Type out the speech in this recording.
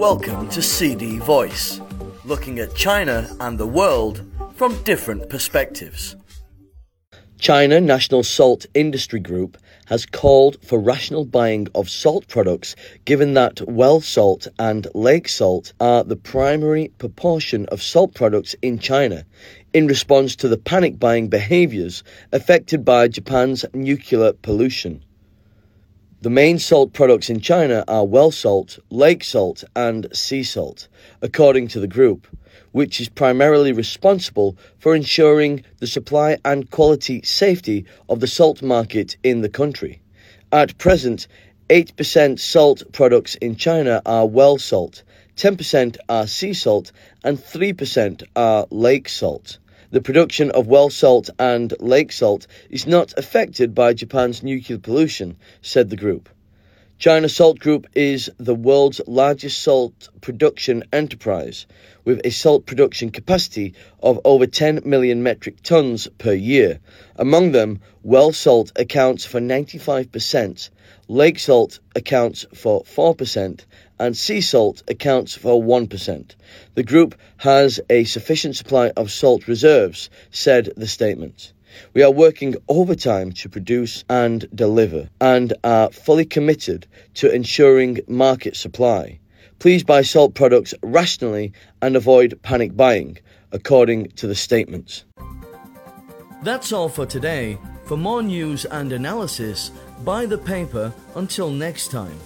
Welcome to CD Voice, looking at China and the world from different perspectives. China National Salt Industry Group has called for rational buying of salt products given that well salt and lake salt are the primary proportion of salt products in China in response to the panic buying behaviors affected by Japan's nuclear pollution. The main salt products in China are well salt, lake salt, and sea salt, according to the group, which is primarily responsible for ensuring the supply and quality safety of the salt market in the country. At present, 8% salt products in China are well salt, 10% are sea salt, and 3% are lake salt. The production of well salt and lake salt is not affected by Japan's nuclear pollution, said the group. China Salt Group is the world's largest salt production enterprise, with a salt production capacity of over 10 million metric tons per year. Among them, well salt accounts for 95%, lake salt accounts for 4%, and sea salt accounts for 1%. The group has a sufficient supply of salt reserves, said the statement. We are working overtime to produce and deliver and are fully committed to ensuring market supply. Please buy salt products rationally and avoid panic buying, according to the statements. That's all for today. For more news and analysis, buy the paper until next time.